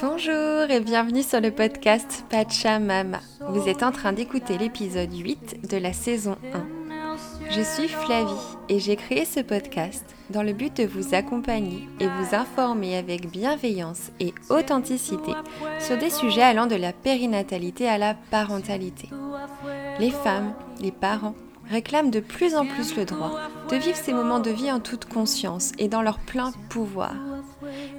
Bonjour et bienvenue sur le podcast Pachamama. Vous êtes en train d'écouter l'épisode 8 de la saison 1. Je suis Flavie et j'ai créé ce podcast dans le but de vous accompagner et vous informer avec bienveillance et authenticité sur des sujets allant de la périnatalité à la parentalité. Les femmes, les parents, réclament de plus en plus le droit de vivre ces moments de vie en toute conscience et dans leur plein pouvoir.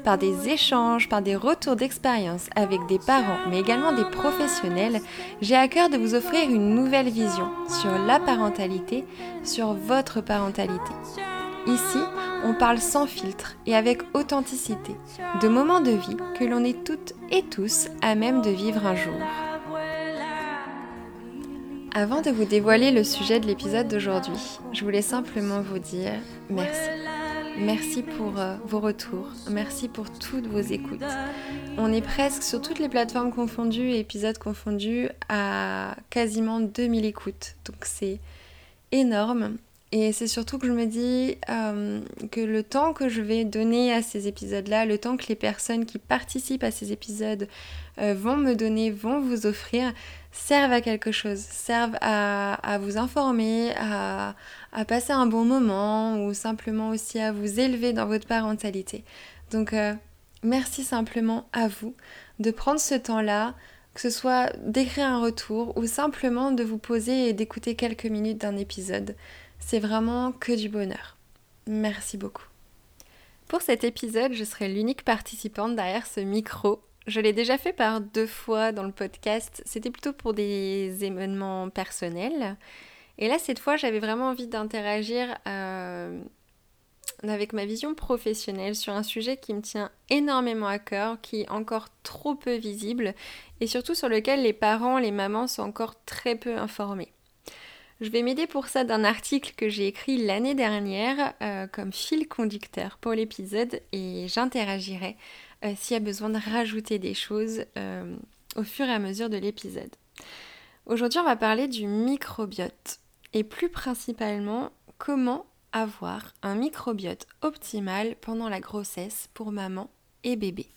Par des échanges, par des retours d'expérience avec des parents, mais également des professionnels, j'ai à cœur de vous offrir une nouvelle vision sur la parentalité, sur votre parentalité. Ici, on parle sans filtre et avec authenticité de moments de vie que l'on est toutes et tous à même de vivre un jour. Avant de vous dévoiler le sujet de l'épisode d'aujourd'hui, je voulais simplement vous dire merci. Merci pour euh, vos retours, merci pour toutes vos écoutes. On est presque sur toutes les plateformes confondues et épisodes confondus à quasiment 2000 écoutes. Donc c'est énorme. Et c'est surtout que je me dis euh, que le temps que je vais donner à ces épisodes-là, le temps que les personnes qui participent à ces épisodes euh, vont me donner, vont vous offrir, servent à quelque chose, servent à, vous informer, à, passer un bon moment ou simplement aussi à vous élever dans votre parentalité. Donc euh, merci simplement à vous de prendre ce temps-là, que ce soit d'écrire un retour ou simplement de vous poser et d'écouter quelques minutes d'un épisode. C'est vraiment que du bonheur. Merci beaucoup. Pour cet épisode, je serai l'unique participante derrière ce micro je l'ai déjà fait par deux fois dans le podcast. C'était plutôt pour des événements personnels. Et là, cette fois, j'avais vraiment envie d'interagir euh, avec ma vision professionnelle sur un sujet qui me tient énormément à cœur, qui est encore trop peu visible et surtout sur lequel les parents, les mamans sont encore très peu informés. Je vais m'aider pour ça d'un article que j'ai écrit l'année dernière euh, comme fil conducteur pour l'épisode et j'interagirai euh, s'il y a besoin de rajouter des choses au fur et à mesure de l'épisode. Aujourd'hui, on va parler du microbiote et plus principalement comment avoir un microbiote optimal pendant la grossesse pour maman et bébé.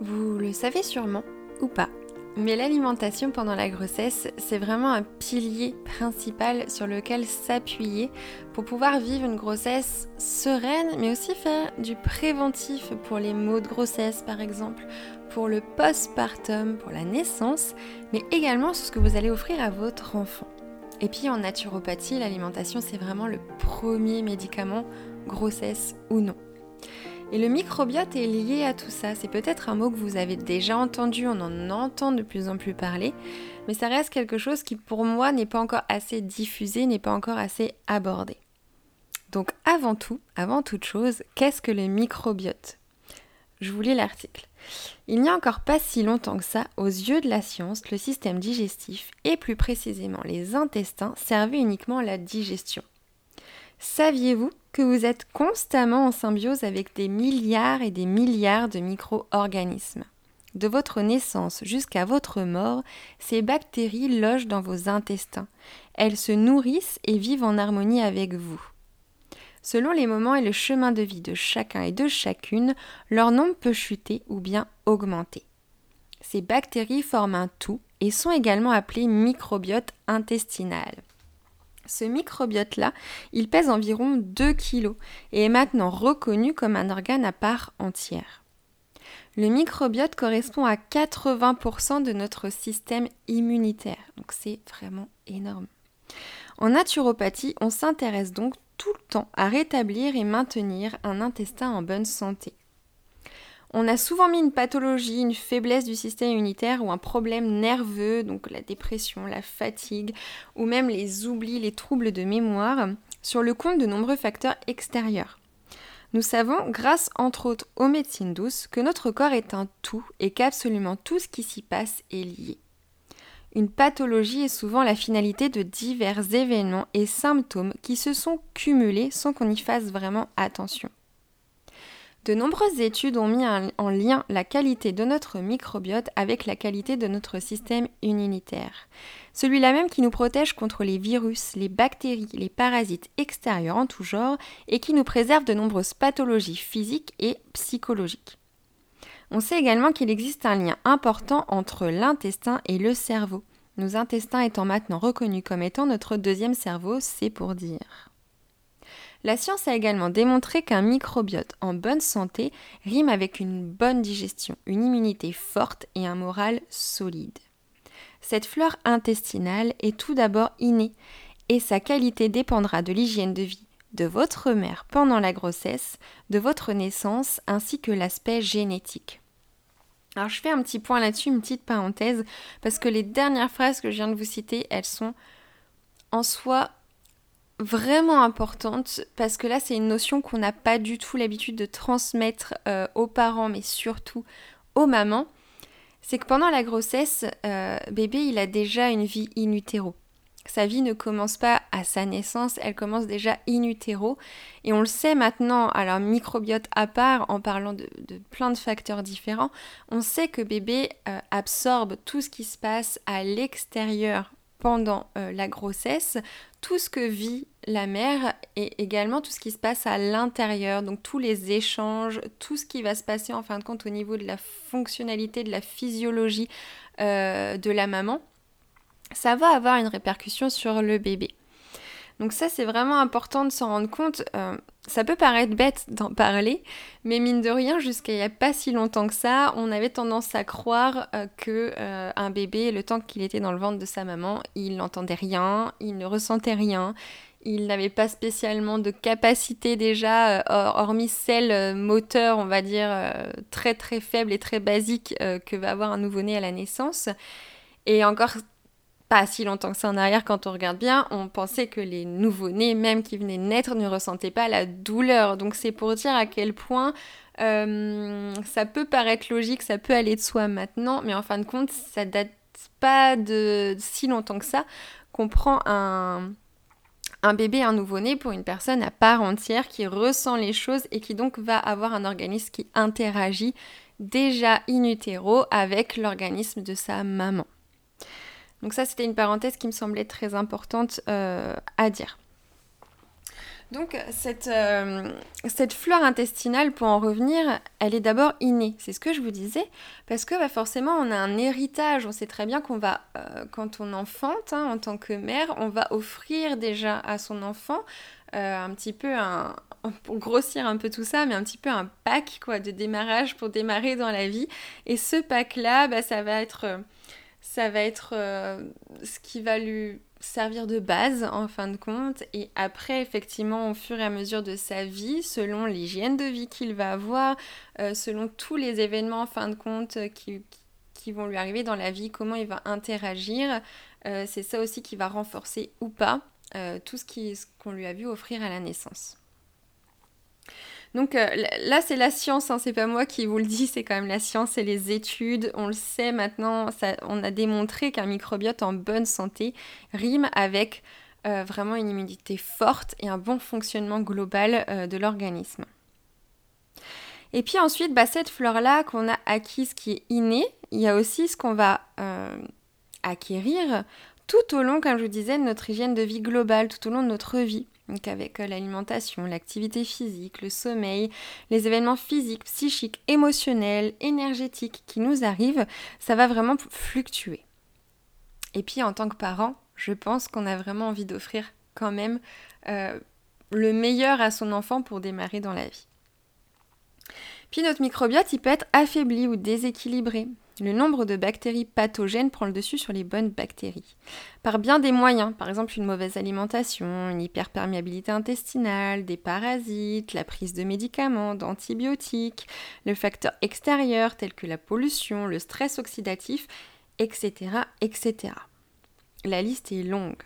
Vous le savez sûrement ou pas, mais l'alimentation pendant la grossesse, c'est vraiment un pilier principal sur lequel s'appuyer pour pouvoir vivre une grossesse sereine, mais aussi faire du préventif pour les maux de grossesse par exemple, pour le postpartum, pour la naissance, mais également sur ce que vous allez offrir à votre enfant. Et puis en naturopathie, l'alimentation c'est vraiment le premier médicament, grossesse ou non. Et le microbiote est lié à tout ça. C'est peut-être un mot que vous avez déjà entendu, on en entend de plus en plus parler, mais ça reste quelque chose qui pour moi n'est pas encore assez diffusé, n'est pas encore assez abordé. Donc avant tout, avant toute chose, qu'est-ce que le microbiote? Je vous lis l'article. Il n'y a encore pas si longtemps que ça, aux yeux de la science, le système digestif, et plus précisément les intestins, servaient uniquement à la digestion. Saviez-vous que vous êtes constamment en symbiose avec des milliards et des milliards de micro-organismes? De votre naissance jusqu'à votre mort, ces bactéries logent dans vos intestins. Elles se nourrissent et vivent en harmonie avec vous. Selon les moments et le chemin de vie de chacun et de chacune, leur nombre peut chuter ou bien augmenter. Ces bactéries forment un tout et sont également appelées microbiote intestinal. Ce microbiote-là, il pèse environ 2 kg et est maintenant reconnu comme un organe à part entière. Le microbiote correspond à 80% de notre système immunitaire, donc c'est vraiment énorme. En naturopathie, on s'intéresse donc tout le temps à rétablir et maintenir un intestin en bonne santé. On a souvent mis une pathologie, une faiblesse du système immunitaire ou un problème nerveux, donc la dépression, la fatigue, ou même les oublis, les troubles de mémoire, sur le compte de nombreux facteurs extérieurs. Nous savons, grâce entre autres aux médecines douces, que notre corps est un tout et qu'absolument tout ce qui s'y passe est lié. Une pathologie est souvent la finalité de divers événements et symptômes qui se sont cumulés sans qu'on y fasse vraiment attention. De nombreuses études ont mis en lien la qualité de notre microbiote avec la qualité de notre système immunitaire. Celui-là même qui nous protège contre les virus, les bactéries, les parasites extérieurs en tout genre et qui nous préserve de nombreuses pathologies physiques et psychologiques. On sait également qu'il existe un lien important entre l'intestin et le cerveau. Nos intestins étant maintenant reconnus comme étant notre deuxième cerveau, c'est pour dire. La science a également démontré qu'un microbiote en bonne santé rime avec une bonne digestion, une immunité forte et un moral solide. Cette fleur intestinale est tout d'abord innée et sa qualité dépendra de l'hygiène de vie de votre mère pendant la grossesse, de votre naissance ainsi que l'aspect génétique. Alors je fais un petit point là-dessus, une petite parenthèse, parce que les dernières phrases que je viens de vous citer, elles sont en soi vraiment importante parce que là c'est une notion qu'on n'a pas du tout l'habitude de transmettre euh, aux parents mais surtout aux mamans. C'est que pendant la grossesse, euh, bébé il a déjà une vie in utero. Sa vie ne commence pas à sa naissance, elle commence déjà in utero. Et on le sait maintenant, alors microbiote à part, en parlant de, plein de facteurs différents, on sait que bébé euh, absorbe tout ce qui se passe à l'extérieur pendant euh, la grossesse, tout ce que vit la mère et également tout ce qui se passe à l'intérieur, donc tous les échanges, tout ce qui va se passer en fin de compte au niveau de la fonctionnalité, de la physiologie euh, de la maman, ça va avoir une répercussion sur le bébé. Donc ça, c'est vraiment important de s'en rendre compte. Euh, ça peut paraître bête d'en parler, mais mine de rien, jusqu'à il n'y a pas si longtemps que ça, on avait tendance à croire euh, que euh, un bébé, le temps qu'il était dans le ventre de sa maman, il n'entendait rien, il ne ressentait rien, il n'avait pas spécialement de capacité déjà, hormis celle moteur, on va dire, très très faible et très basique que va avoir un nouveau-né à la naissance. Et encore pas si longtemps que ça en arrière, quand on regarde bien, on pensait que les nouveau-nés, même qui venaient naître, ne ressentaient pas la douleur. Donc c'est pour dire à quel point euh, ça peut paraître logique, ça peut aller de soi maintenant, mais en fin de compte, ça date pas de si longtemps que ça qu'on prend un, un bébé, un nouveau-né pour une personne à part entière qui ressent les choses et qui donc va avoir un organisme qui interagit déjà in utero avec l'organisme de sa maman. Donc ça, c'était une parenthèse qui me semblait très importante euh, à dire. Donc cette, euh, fleur intestinale, pour en revenir, elle est d'abord innée, c'est ce que je vous disais, parce que bah, forcément on a un héritage, on sait très bien qu'on va, euh, quand on enfante, hein, en tant que mère, on va offrir déjà à son enfant un petit peu un, pour grossir un peu tout ça, mais un petit peu un pack quoi, de démarrage pour démarrer dans la vie. Et ce pack-là, bah, ça va être ça va être euh, ce qui va lui servir de base en fin de compte. Et après effectivement au fur et à mesure de sa vie selon l'hygiène de vie qu'il va avoir euh, selon tous les événements en fin de compte qui, qui, vont lui arriver dans la vie comment il va interagir euh, c'est ça aussi qui va renforcer ou pas tout ce qu'on lui a vu offrir à la naissance donc euh, là, c'est la science, hein, c'est pas moi qui vous le dis, c'est quand même la science et les études. On le sait maintenant, on a démontré qu'un microbiote en bonne santé rime avec euh, vraiment une immunité forte et un bon fonctionnement global euh, de l'organisme. Et puis ensuite, bah, cette fleur-là qu'on a acquise qui est innée, il y a aussi ce qu'on va acquérir tout au long, comme je vous disais, de notre hygiène de vie globale, tout au long de notre vie. Donc avec euh, l'alimentation, l'activité physique, le sommeil, les événements physiques, psychiques, émotionnels, énergétiques qui nous arrivent, ça va vraiment fluctuer. Et puis en tant que parent, je pense qu'on a vraiment envie d'offrir quand même euh, le meilleur à son enfant pour démarrer dans la vie. Puis notre microbiote, il peut être affaibli ou déséquilibré. Le nombre de bactéries pathogènes prend le dessus sur les bonnes bactéries. Par bien des moyens, par exemple une mauvaise alimentation, une hyperperméabilité intestinale, des parasites, la prise de médicaments, d'antibiotiques, le facteur extérieur tel que la pollution, le stress oxydatif, etc. etc. La liste est longue.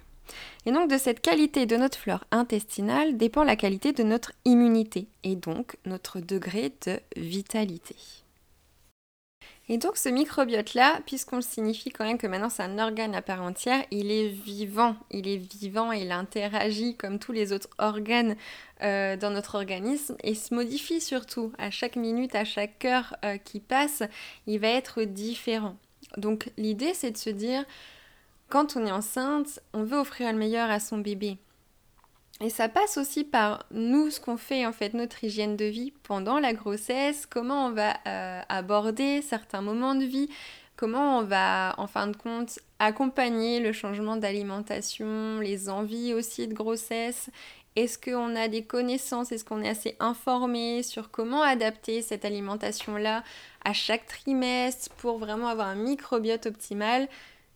Et donc de cette qualité de notre flore intestinale dépend la qualité de notre immunité et donc notre degré de vitalité. Et donc ce microbiote-là, puisqu'on le signifie quand même que maintenant c'est un organe à part entière, il est vivant, il est vivant il interagit comme tous les autres organes euh, dans notre organisme et se modifie surtout. À chaque minute, à chaque heure euh, qui passe, il va être différent. Donc l'idée c'est de se dire, quand on est enceinte, on veut offrir le meilleur à son bébé. Et ça passe aussi par nous, ce qu'on fait en fait, notre hygiène de vie pendant la grossesse, comment on va euh, aborder certains moments de vie, comment on va en fin de compte accompagner le changement d'alimentation, les envies aussi de grossesse. Est-ce qu'on a des connaissances, est-ce qu'on est assez informé sur comment adapter cette alimentation-là à chaque trimestre pour vraiment avoir un microbiote optimal?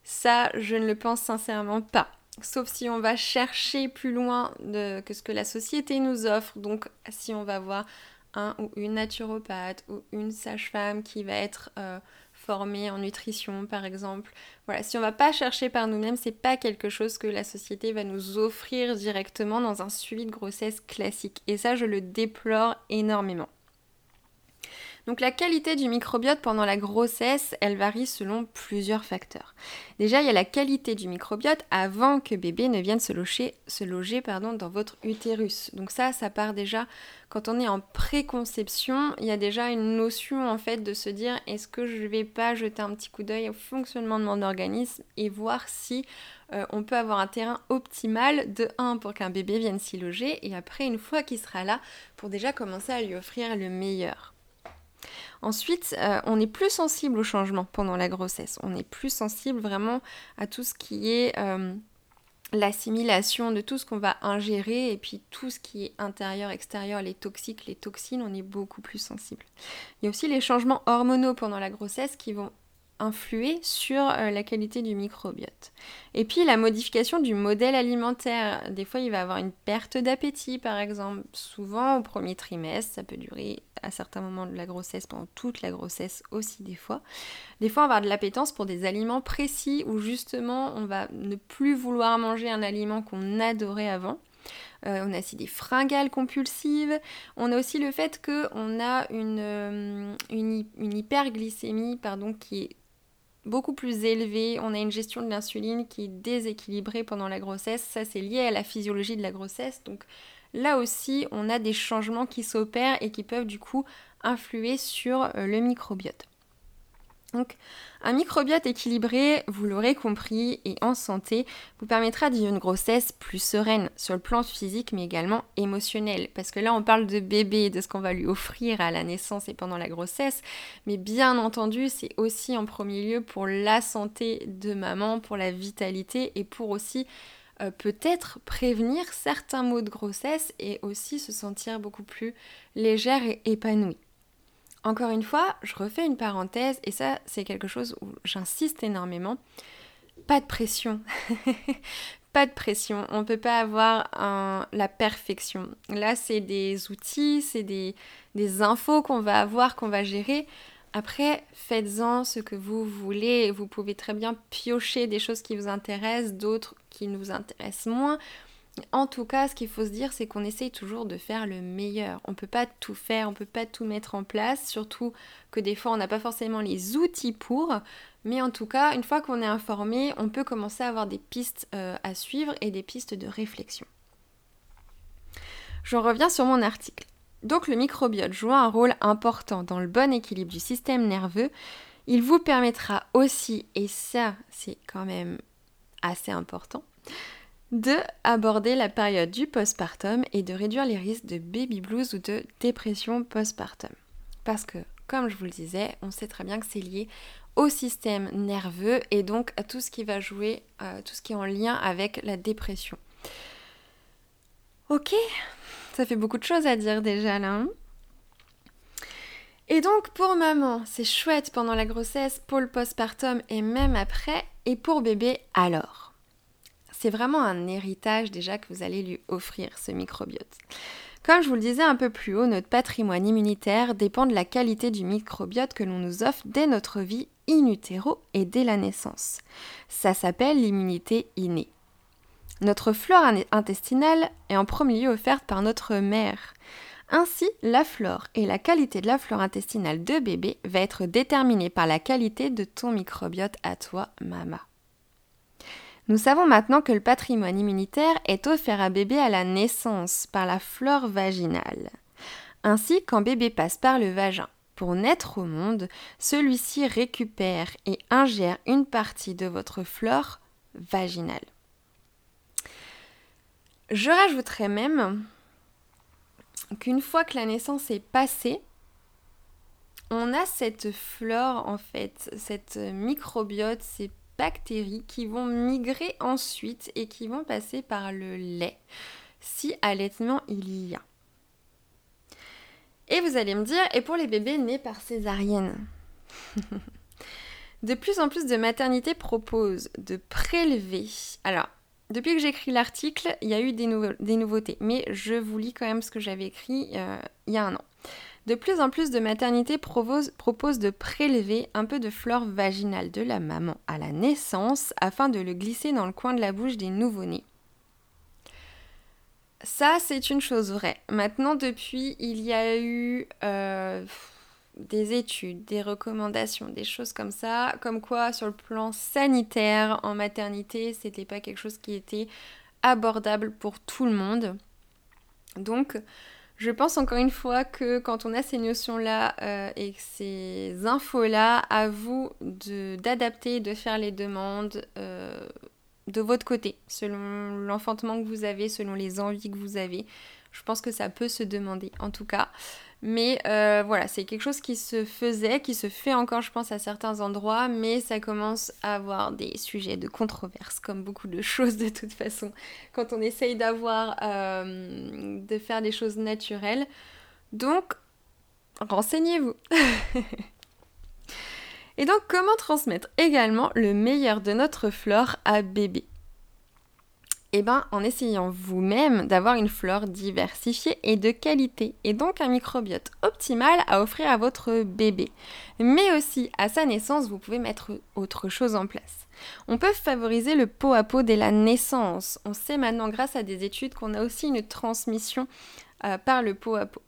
Ça, je ne le pense sincèrement pas sauf si on va chercher plus loin que ce que la société nous offre. Donc si on va voir un ou une naturopathe ou une sage-femme qui va être euh, formée en nutrition par exemple. Voilà, si on va pas chercher par nous-mêmes, c'est pas quelque chose que la société va nous offrir directement dans un suivi de grossesse classique. Et ça, je le déplore énormément. Donc la qualité du microbiote pendant la grossesse, elle varie selon plusieurs facteurs. Déjà, il y a la qualité du microbiote avant que bébé ne vienne se loger, pardon, dans votre utérus. Donc ça, ça part déjà quand on est en préconception, il y a déjà une notion en fait de se dire est-ce que je vais pas jeter un petit coup d'œil au fonctionnement de mon organisme et voir si euh, on peut avoir un terrain optimal de 1 pour qu'un bébé vienne s'y loger et après une fois qu'il sera là pour déjà commencer à lui offrir le meilleur. Ensuite, euh, on est plus sensible au changement pendant la grossesse. On est plus sensible vraiment à tout ce qui est euh, l'assimilation de tout ce qu'on va ingérer et puis tout ce qui est intérieur, extérieur, les toxiques, les toxines, on est beaucoup plus sensible. Il y a aussi les changements hormonaux pendant la grossesse qui vont influer sur euh, la qualité du microbiote. Et puis la modification du modèle alimentaire. Des fois, il va avoir une perte d'appétit, par exemple. Souvent, au premier trimestre, ça peut durer à certains moments de la grossesse, pendant toute la grossesse aussi des fois. Des fois, avoir de l'appétence pour des aliments précis où justement, on va ne plus vouloir manger un aliment qu'on adorait avant. Euh, on a aussi des fringales compulsives. On a aussi le fait qu'on a une, euh, une, une hyperglycémie pardon, qui est beaucoup plus élevé, on a une gestion de l'insuline qui est déséquilibrée pendant la grossesse, ça c'est lié à la physiologie de la grossesse, donc là aussi on a des changements qui s'opèrent et qui peuvent du coup influer sur euh, le microbiote. Donc, un microbiote équilibré, vous l'aurez compris, et en santé, vous permettra de vivre une grossesse plus sereine sur le plan physique, mais également émotionnel. Parce que là, on parle de bébé, de ce qu'on va lui offrir à la naissance et pendant la grossesse, mais bien entendu, c'est aussi en premier lieu pour la santé de maman, pour la vitalité et pour aussi euh, peut-être prévenir certains maux de grossesse et aussi se sentir beaucoup plus légère et épanouie. Encore une fois, je refais une parenthèse et ça c'est quelque chose où j'insiste énormément. Pas de pression. pas de pression. On ne peut pas avoir la perfection. Là, c'est des outils, c'est des, des infos qu'on va avoir, qu'on va gérer. Après, faites-en ce que vous voulez. Vous pouvez très bien piocher des choses qui vous intéressent, d'autres qui nous intéressent moins. En tout cas, ce qu'il faut se dire, c'est qu'on essaye toujours de faire le meilleur. On ne peut pas tout faire, on ne peut pas tout mettre en place, surtout que des fois on n'a pas forcément les outils pour. Mais en tout cas, une fois qu'on est informé, on peut commencer à avoir des pistes euh, à suivre et des pistes de réflexion. J'en reviens sur mon article. Donc le microbiote joue un rôle important dans le bon équilibre du système nerveux. Il vous permettra aussi, et ça c'est quand même assez important, de aborder la période du postpartum et de réduire les risques de baby blues ou de dépression postpartum. Parce que, comme je vous le disais, on sait très bien que c'est lié au système nerveux et donc à tout ce qui va jouer, euh, tout ce qui est en lien avec la dépression. Ok, ça fait beaucoup de choses à dire déjà là. Hein. et donc pour maman, c'est chouette pendant la grossesse, pour le postpartum et même après, et pour bébé alors? C'est vraiment un héritage déjà que vous allez lui offrir, ce microbiote. Comme je vous le disais un peu plus haut, notre patrimoine immunitaire dépend de la qualité du microbiote que l'on nous offre dès notre vie in utero et dès la naissance. Ça s'appelle l'immunité innée. Notre flore intestinale est en premier lieu offerte par notre mère. Ainsi, la flore et la qualité de la flore intestinale de bébé va être déterminée par la qualité de ton microbiote à toi, maman. Nous savons maintenant que le patrimoine immunitaire est offert à bébé à la naissance par la flore vaginale. Ainsi, quand bébé passe par le vagin pour naître au monde, celui-ci récupère et ingère une partie de votre flore vaginale. Je rajouterais même qu'une fois que la naissance est passée, on a cette flore en fait, cette microbiote, ces bactéries qui vont migrer ensuite et qui vont passer par le lait si allaitement il y a. Et vous allez me dire, et pour les bébés nés par césarienne? De plus en plus de maternités proposent de prélever. Alors, depuis que j'écris l'article, il y a eu des, nouveautés, mais je vous lis quand même ce que j'avais écrit euh, il y a un an. De plus en plus de maternités proposent, de prélever un peu de flore vaginale de la maman à la naissance afin de le glisser dans le coin de la bouche des nouveau-nés. Ça, c'est une chose vraie. Maintenant, depuis, il y a eu euh, des études, des recommandations, des choses comme ça, comme quoi sur le plan sanitaire en maternité, c'était pas quelque chose qui était abordable pour tout le monde. Donc, je pense encore une fois que quand on a ces notions-là euh, et ces infos-là, à vous d'adapter, de, faire les demandes. Euh, de votre côté, selon l'enfantement que vous avez, selon les envies que vous avez. Je pense que ça peut se demander en tout cas. Mais euh, voilà, c'est quelque chose qui se faisait, qui se fait encore, je pense, à certains endroits, mais ça commence à avoir des sujets de controverse, comme beaucoup de choses de toute façon, quand on essaye d'avoir, euh, de faire des choses naturelles. Donc, renseignez-vous. Et donc, comment transmettre également le meilleur de notre flore à bébé? Eh bien, en essayant vous-même d'avoir une flore diversifiée et de qualité, et donc un microbiote optimal à offrir à votre bébé. Mais aussi, à sa naissance, vous pouvez mettre autre chose en place. On peut favoriser le pot à pot dès la naissance. On sait maintenant, grâce à des études, qu'on a aussi une transmission euh, par le pot à pot.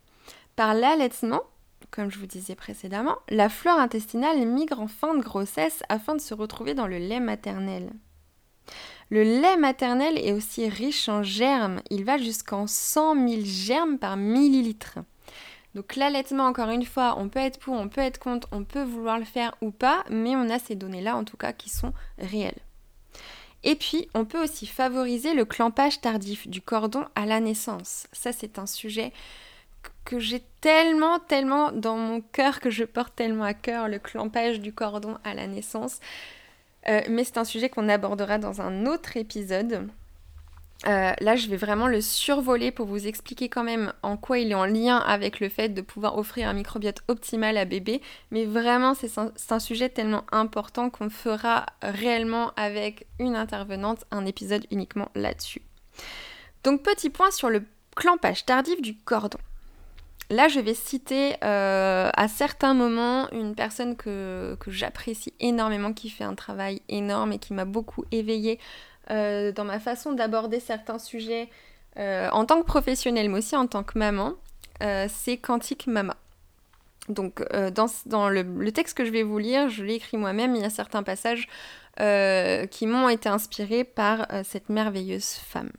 Par l'allaitement, comme je vous disais précédemment, la flore intestinale migre en fin de grossesse afin de se retrouver dans le lait maternel. Le lait maternel est aussi riche en germes, il va jusqu'en 100 000 germes par millilitre. Donc l'allaitement, encore une fois, on peut être pour, on peut être contre, on peut vouloir le faire ou pas, mais on a ces données-là en tout cas qui sont réelles. Et puis, on peut aussi favoriser le clampage tardif du cordon à la naissance. Ça, c'est un sujet que j'ai tellement, tellement dans mon cœur, que je porte tellement à cœur, le clampage du cordon à la naissance. Euh, mais c'est un sujet qu'on abordera dans un autre épisode. Euh, là, je vais vraiment le survoler pour vous expliquer quand même en quoi il est en lien avec le fait de pouvoir offrir un microbiote optimal à bébé. Mais vraiment, c'est un, un, sujet tellement important qu'on fera réellement avec une intervenante un épisode uniquement là-dessus. Donc, petit point sur le clampage tardif du cordon. Là, je vais citer euh, à certains moments une personne que, j'apprécie énormément, qui fait un travail énorme et qui m'a beaucoup éveillée euh, dans ma façon d'aborder certains sujets euh, en tant que professionnelle, mais aussi en tant que maman. c'est Quantique Mama. Donc, dans, le, le, texte que je vais vous lire, je l'ai écrit moi-même, il y a certains passages qui m'ont été inspirés par cette merveilleuse femme.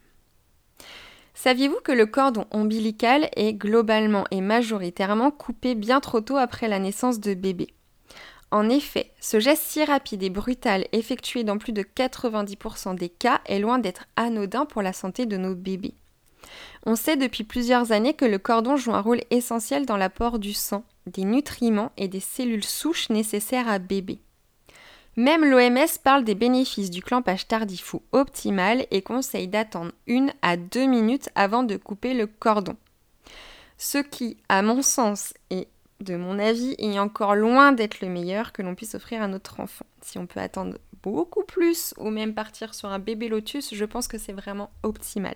Saviez-vous que le cordon ombilical est globalement et majoritairement coupé bien trop tôt après la naissance de bébé? En effet, ce geste si rapide et brutal effectué dans plus de 90% des cas est loin d'être anodin pour la santé de nos bébés. On sait depuis plusieurs années que le cordon joue un rôle essentiel dans l'apport du sang, des nutriments et des cellules souches nécessaires à bébé. Même l'OMS parle des bénéfices du clampage tardif ou optimal et conseille d'attendre une à deux minutes avant de couper le cordon. Ce qui, à mon sens et de mon avis, est encore loin d'être le meilleur que l'on puisse offrir à notre enfant. Si on peut attendre beaucoup plus ou même partir sur un bébé lotus, je pense que c'est vraiment optimal.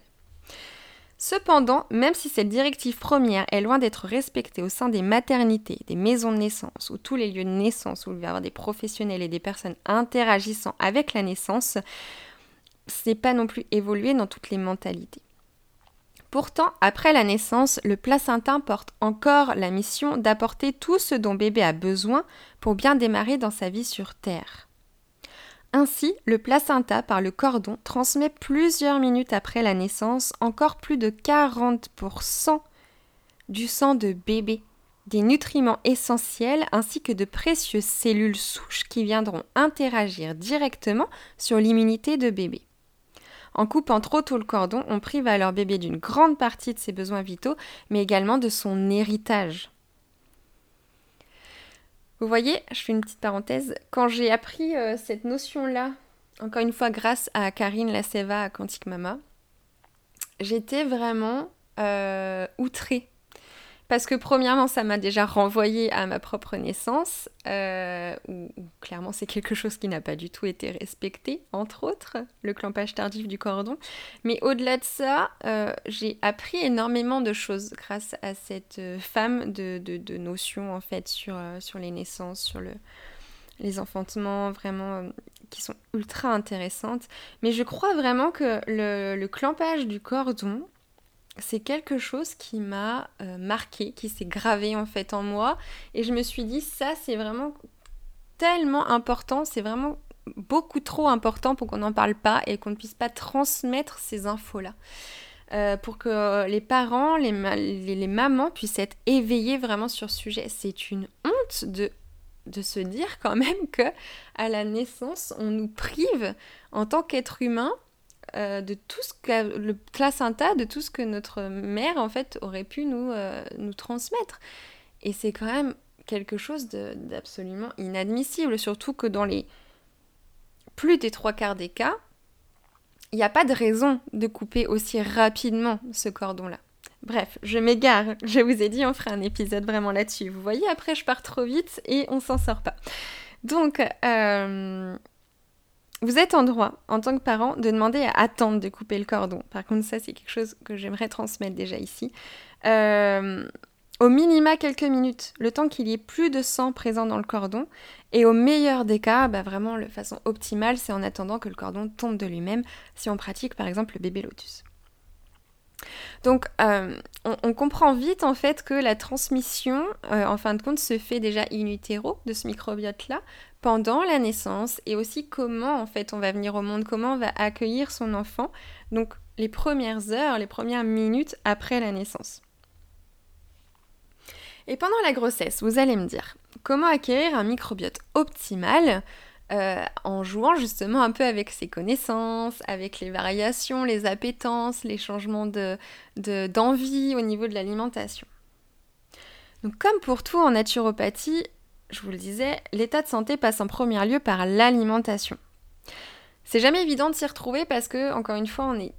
Cependant, même si cette directive première est loin d'être respectée au sein des maternités, des maisons de naissance ou tous les lieux de naissance où il va y avoir des professionnels et des personnes interagissant avec la naissance, ce n'est pas non plus évolué dans toutes les mentalités. Pourtant, après la naissance, le placenta porte encore la mission d'apporter tout ce dont bébé a besoin pour bien démarrer dans sa vie sur Terre. Ainsi, le placenta par le cordon transmet plusieurs minutes après la naissance encore plus de 40% du sang de bébé, des nutriments essentiels ainsi que de précieuses cellules souches qui viendront interagir directement sur l'immunité de bébé. En coupant trop tôt le cordon, on prive alors bébé d'une grande partie de ses besoins vitaux, mais également de son héritage. Vous voyez, je fais une petite parenthèse, quand j'ai appris euh, cette notion-là, encore une fois grâce à Karine Laceva à Quantique Mama, j'étais vraiment euh, outrée parce que premièrement, ça m'a déjà renvoyé à ma propre naissance, euh, où, clairement c'est quelque chose qui n'a pas du tout été respecté, entre autres, le clampage tardif du cordon. Mais au-delà de ça, euh, j'ai appris énormément de choses grâce à cette euh, femme de, notions en fait sur, sur les naissances, sur le, les enfantements, vraiment qui sont ultra intéressantes. Mais je crois vraiment que le clampage du cordon, c'est quelque chose qui m'a euh, marqué, qui s'est gravé en fait en moi. Et je me suis dit, ça c'est vraiment tellement important, c'est vraiment beaucoup trop important pour qu'on n'en parle pas et qu'on ne puisse pas transmettre ces infos-là. Euh, pour que les parents, les, les, mamans puissent être éveillés vraiment sur ce sujet. C'est une honte de, de se dire quand même que à la naissance, on nous prive en tant qu'être humain euh, de tout ce que le placenta, de tout ce que notre mère en fait aurait pu nous, euh, nous transmettre. Et c'est quand même quelque chose d'absolument inadmissible, surtout que dans les plus des trois quarts des cas, il n'y a pas de raison de couper aussi rapidement ce cordon-là. Bref, je m'égare. Je vous ai dit, on ferait un épisode vraiment là-dessus. Vous voyez, après, je pars trop vite et on s'en sort pas. Donc, euh, vous êtes en droit, en tant que parent, de demander à attendre de couper le cordon. Par contre, ça, c'est quelque chose que j'aimerais transmettre déjà ici. Euh, au minima quelques minutes, le temps qu'il y ait plus de sang présent dans le cordon. Et au meilleur des cas, bah vraiment, de façon optimale, c'est en attendant que le cordon tombe de lui-même, si on pratique par exemple le bébé lotus. Donc, euh, on, comprend vite en fait que la transmission, euh, en fin de compte, se fait déjà in utero de ce microbiote-là pendant la naissance et aussi comment en fait on va venir au monde, comment on va accueillir son enfant. Donc, les premières heures, les premières minutes après la naissance. Et pendant la grossesse, vous allez me dire, comment acquérir un microbiote optimal euh, en jouant justement un peu avec ses connaissances, avec les variations, les appétences, les changements d'envie de, au niveau de l'alimentation? Donc comme pour tout en naturopathie, je vous le disais, l'état de santé passe en premier lieu par l'alimentation. C'est jamais évident de s'y retrouver parce que, encore une fois, on est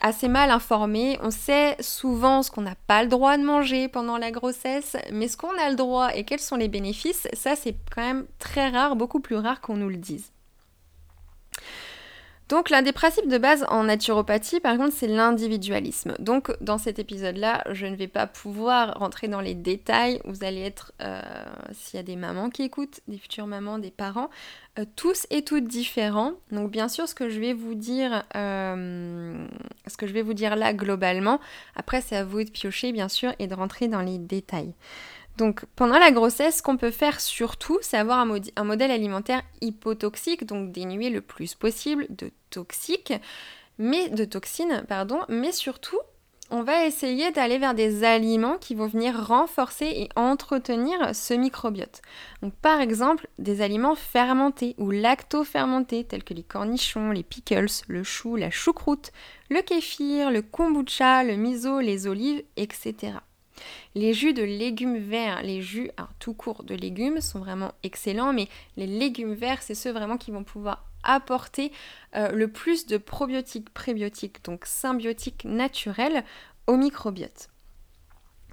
assez mal informé. On sait souvent ce qu'on n'a pas le droit de manger pendant la grossesse, mais ce qu'on a le droit et quels sont les bénéfices, ça c'est quand même très rare, beaucoup plus rare qu'on nous le dise. Donc l'un des principes de base en naturopathie, par contre, c'est l'individualisme. Donc dans cet épisode-là, je ne vais pas pouvoir rentrer dans les détails. Vous allez être, euh, s'il y a des mamans qui écoutent, des futures mamans, des parents, euh, tous et toutes différents. Donc bien sûr, ce que je vais vous dire, euh, ce que je vais vous dire là globalement, après c'est à vous de piocher bien sûr et de rentrer dans les détails. Donc pendant la grossesse, ce qu'on peut faire surtout, c'est avoir un, modèle alimentaire hypotoxique, donc dénué le plus possible de toxiques, mais de toxines, pardon, mais surtout on va essayer d'aller vers des aliments qui vont venir renforcer et entretenir ce microbiote. Donc par exemple, des aliments fermentés ou lacto-fermentés tels que les cornichons, les pickles, le chou, la choucroute, le kéfir, le kombucha, le miso, les olives, etc. Les jus de légumes verts, les jus tout court de légumes sont vraiment excellents, mais les légumes verts, c'est ceux vraiment qui vont pouvoir apporter euh, le plus de probiotiques, prébiotiques, donc symbiotiques naturels au microbiote.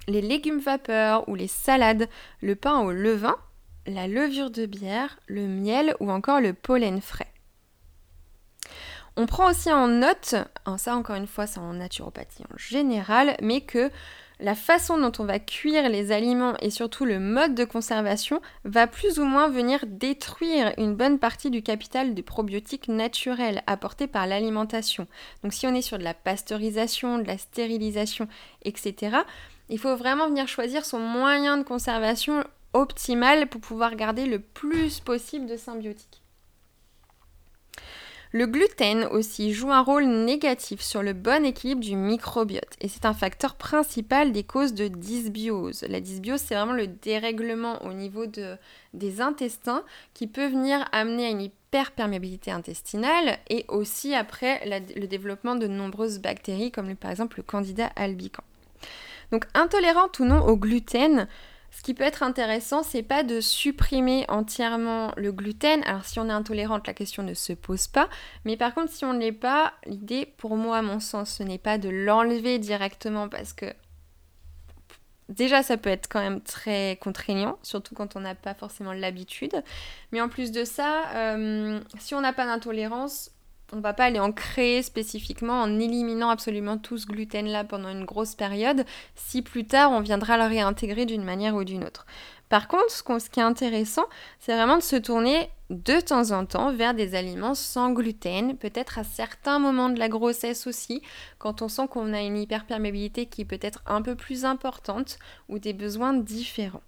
Les légumes vapeur ou les salades, le pain au levain, la levure de bière, le miel ou encore le pollen frais. On prend aussi en note, ça encore une fois c'est en naturopathie en général, mais que la façon dont on va cuire les aliments et surtout le mode de conservation va plus ou moins venir détruire une bonne partie du capital de probiotiques naturels apportés par l'alimentation. Donc si on est sur de la pasteurisation, de la stérilisation, etc., il faut vraiment venir choisir son moyen de conservation optimal pour pouvoir garder le plus possible de symbiotiques. Le gluten aussi joue un rôle négatif sur le bon équilibre du microbiote et c'est un facteur principal des causes de dysbiose. La dysbiose, c'est vraiment le dérèglement au niveau de, des intestins qui peut venir amener à une hyperperméabilité intestinale et aussi après le développement de nombreuses bactéries comme par exemple le candida albicans. Donc intolérante ou non au gluten, ce qui peut être intéressant, c'est pas de supprimer entièrement le gluten. Alors si on est intolérante, la question ne se pose pas. Mais par contre, si on ne l'est pas, l'idée pour moi, à mon sens, ce n'est pas de l'enlever directement parce que déjà ça peut être quand même très contraignant, surtout quand on n'a pas forcément l'habitude. Mais en plus de ça, euh, si on n'a pas d'intolérance, on va pas aller en créer spécifiquement en éliminant absolument tout ce gluten là pendant une grosse période si plus tard on viendra le réintégrer d'une manière ou d'une autre. Par contre, ce, qui est intéressant, c'est vraiment de se tourner de temps en temps vers des aliments sans gluten, peut-être à certains moments de la grossesse aussi, quand on sent qu'on a une hyperperméabilité qui peut être un peu plus importante ou des besoins différents.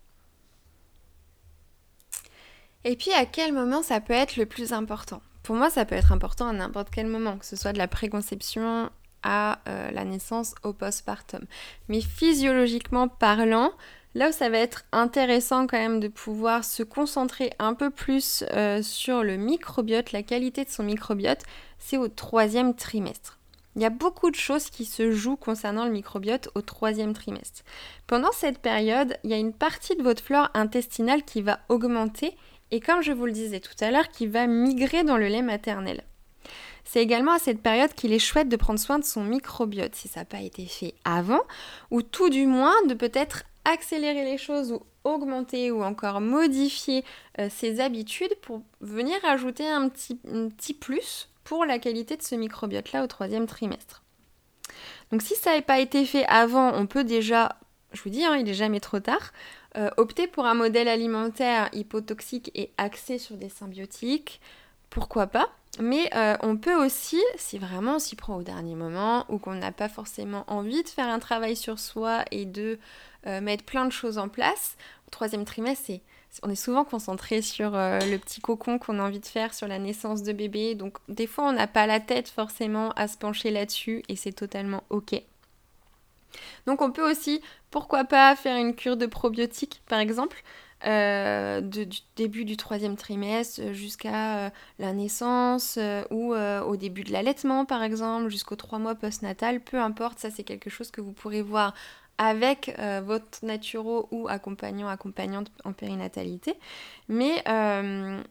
Et puis à quel moment ça peut être le plus important? Pour moi, ça peut être important à n'importe quel moment, que ce soit de la préconception à euh, la naissance au postpartum. Mais physiologiquement parlant, là où ça va être intéressant quand même de pouvoir se concentrer un peu plus euh, sur le microbiote, la qualité de son microbiote, c'est au troisième trimestre. Il y a beaucoup de choses qui se jouent concernant le microbiote au troisième trimestre. Pendant cette période, il y a une partie de votre flore intestinale qui va augmenter et comme je vous le disais tout à l'heure, qui va migrer dans le lait maternel. C'est également à cette période qu'il est chouette de prendre soin de son microbiote si ça n'a pas été fait avant, ou tout du moins de peut-être accélérer les choses ou augmenter ou encore modifier euh, ses habitudes pour venir ajouter un petit, plus pour la qualité de ce microbiote-là au troisième trimestre. Donc si ça n'a pas été fait avant, on peut déjà, je vous dis, hein, il n'est jamais trop tard, euh, opter pour un modèle alimentaire hypotoxique et axé sur des symbiotiques, pourquoi pas mais euh, on peut aussi, si vraiment on s'y prend au dernier moment ou qu'on n'a pas forcément envie de faire un travail sur soi et de euh, mettre plein de choses en place, au troisième trimestre, on est souvent concentré sur le petit cocon qu'on a envie de faire sur la naissance de bébé. Donc des fois on n'a pas la tête forcément à se pencher là-dessus et c'est totalement ok. Donc on peut aussi, pourquoi pas, faire une cure de probiotiques par exemple, euh, du début du troisième trimestre jusqu'à euh, la naissance euh, ou au début de l'allaitement par exemple, jusqu'aux trois mois postnatal, peu importe, ça c'est quelque chose que vous pourrez voir avec votre naturo ou accompagnant, accompagnante en périnatalité. Mais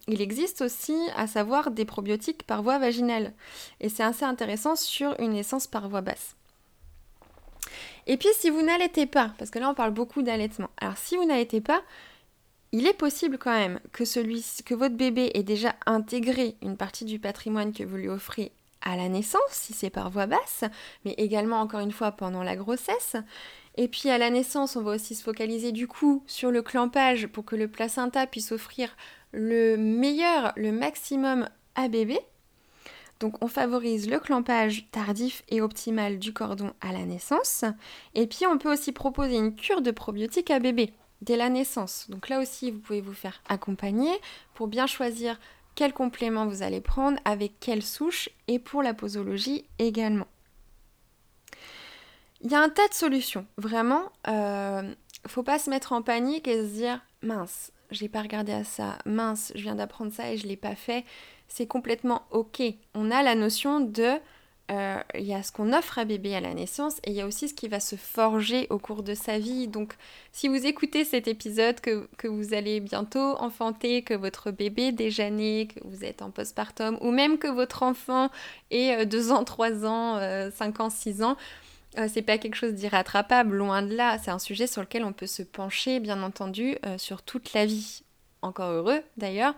il existe aussi, à savoir, des probiotiques par voie vaginale. Et c'est assez intéressant sur une naissance par voie basse. Et puis si vous n'allaitez pas, parce que là on parle beaucoup d'allaitement, alors si vous n'allaitez pas, il est possible quand même que, votre bébé ait déjà intégré une partie du patrimoine que vous lui offrez à la naissance, si c'est par voie basse, mais également encore une fois pendant la grossesse. Et puis à la naissance, on va aussi se focaliser du coup sur le clampage pour que le placenta puisse offrir le meilleur, le maximum à bébé. Donc on favorise le clampage tardif et optimal du cordon à la naissance. Et puis on peut aussi proposer une cure de probiotiques à bébé dès la naissance. Donc là aussi, vous pouvez vous faire accompagner pour bien choisir quel complément vous allez prendre, avec quelle souche et pour la posologie également. Il y a un tas de solutions, vraiment. Euh, faut pas se mettre en panique et se dire mince, j'ai pas regardé à ça, mince, je viens d'apprendre ça et je l'ai pas fait c'est complètement ok. On a la notion de euh, il y a ce qu'on offre à bébé à la naissance et il y a aussi ce qui va se forger au cours de sa vie. Donc si vous écoutez cet épisode, que, vous allez bientôt enfanter, que votre bébé déjà né, que vous êtes en postpartum, ou même que votre enfant est 2 euh, ans, 3 ans, 5 euh, ans, 6 ans, c'est pas quelque chose d'irrattrapable, loin de là. C'est un sujet sur lequel on peut se pencher, bien entendu, sur toute la vie encore heureux d'ailleurs,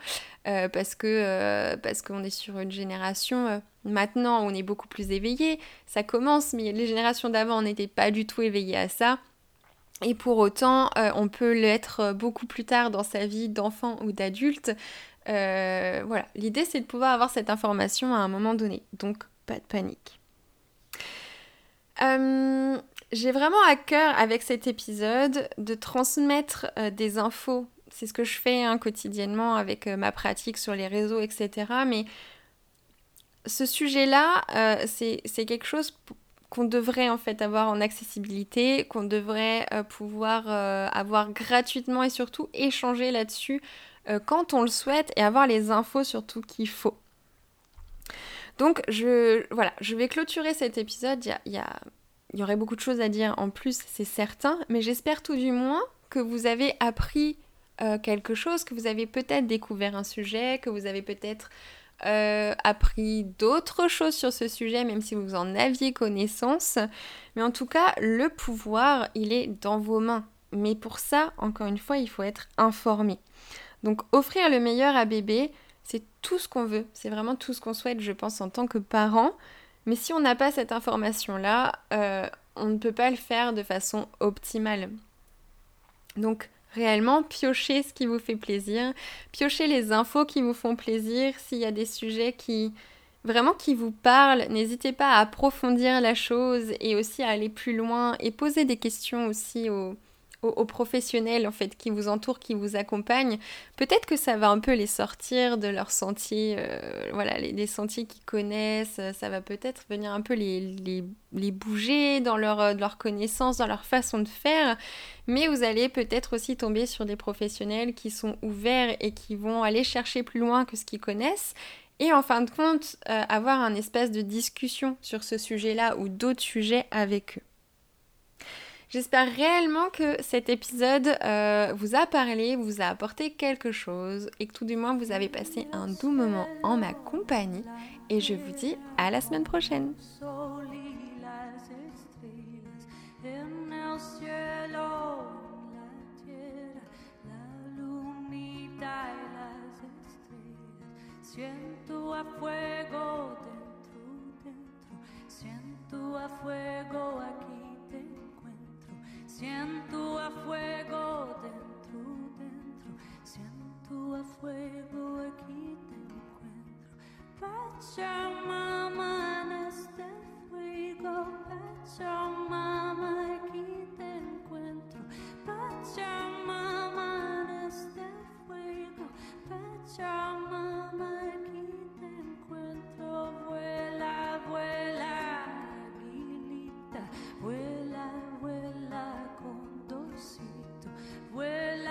euh, parce que euh, parce qu'on est sur une génération euh, maintenant où on est beaucoup plus éveillé. Ça commence, mais les générations d'avant, on n'était pas du tout éveillé à ça. Et pour autant, on peut l'être beaucoup plus tard dans sa vie d'enfant ou d'adulte. Voilà, l'idée c'est de pouvoir avoir cette information à un moment donné. Donc, pas de panique. J'ai vraiment à cœur avec cet épisode de transmettre des infos. C'est ce que je fais hein, quotidiennement avec ma pratique sur les réseaux, etc. Mais ce sujet-là, c'est quelque chose qu'on devrait en fait avoir en accessibilité, qu'on devrait euh, pouvoir euh, avoir gratuitement et surtout échanger là-dessus euh, quand on le souhaite et avoir les infos surtout qu'il faut. Donc je, voilà, je vais clôturer cet épisode. Il y aurait beaucoup de choses à dire en plus, c'est certain, mais j'espère tout du moins que vous avez appris quelque chose, que vous avez peut-être découvert un sujet, que vous avez peut-être euh, appris d'autres choses sur ce sujet, même si vous en aviez connaissance. Mais en tout cas, le pouvoir, il est dans vos mains. Mais pour ça, encore une fois, il faut être informé. Donc offrir le meilleur à bébé, c'est tout ce qu'on veut. C'est vraiment tout ce qu'on souhaite, je pense, en tant que parent. Mais si on n'a pas cette information-là, euh, on ne peut pas le faire de façon optimale. Donc réellement piocher ce qui vous fait plaisir, piocher les infos qui vous font plaisir, s'il y a des sujets qui vraiment qui vous parlent, n'hésitez pas à approfondir la chose et aussi à aller plus loin et poser des questions aussi aux, aux, professionnels en fait qui vous entourent, qui vous accompagnent, peut-être que ça va un peu les sortir de leurs sentiers, euh, voilà, les, sentiers qu'ils connaissent, ça va peut-être venir un peu les, les, bouger dans leur, leur connaissance, dans leur façon de faire, mais vous allez peut-être aussi tomber sur des professionnels qui sont ouverts et qui vont aller chercher plus loin que ce qu'ils connaissent. Et en fin de compte euh, avoir un espace de discussion sur ce sujet-là ou d'autres sujets avec eux. J'espère réellement que cet épisode euh, vous a parlé, vous a apporté quelque chose et que tout du moins vous avez passé un doux moment en ma compagnie. Et je vous dis à la semaine prochaine. Siento a fuego dentro, dentro, siento a fuego aquí te encuentro. Pachamama en este fuego, Pachamama aquí te encuentro. Pachamama en este fuego, Pachamama aquí Well,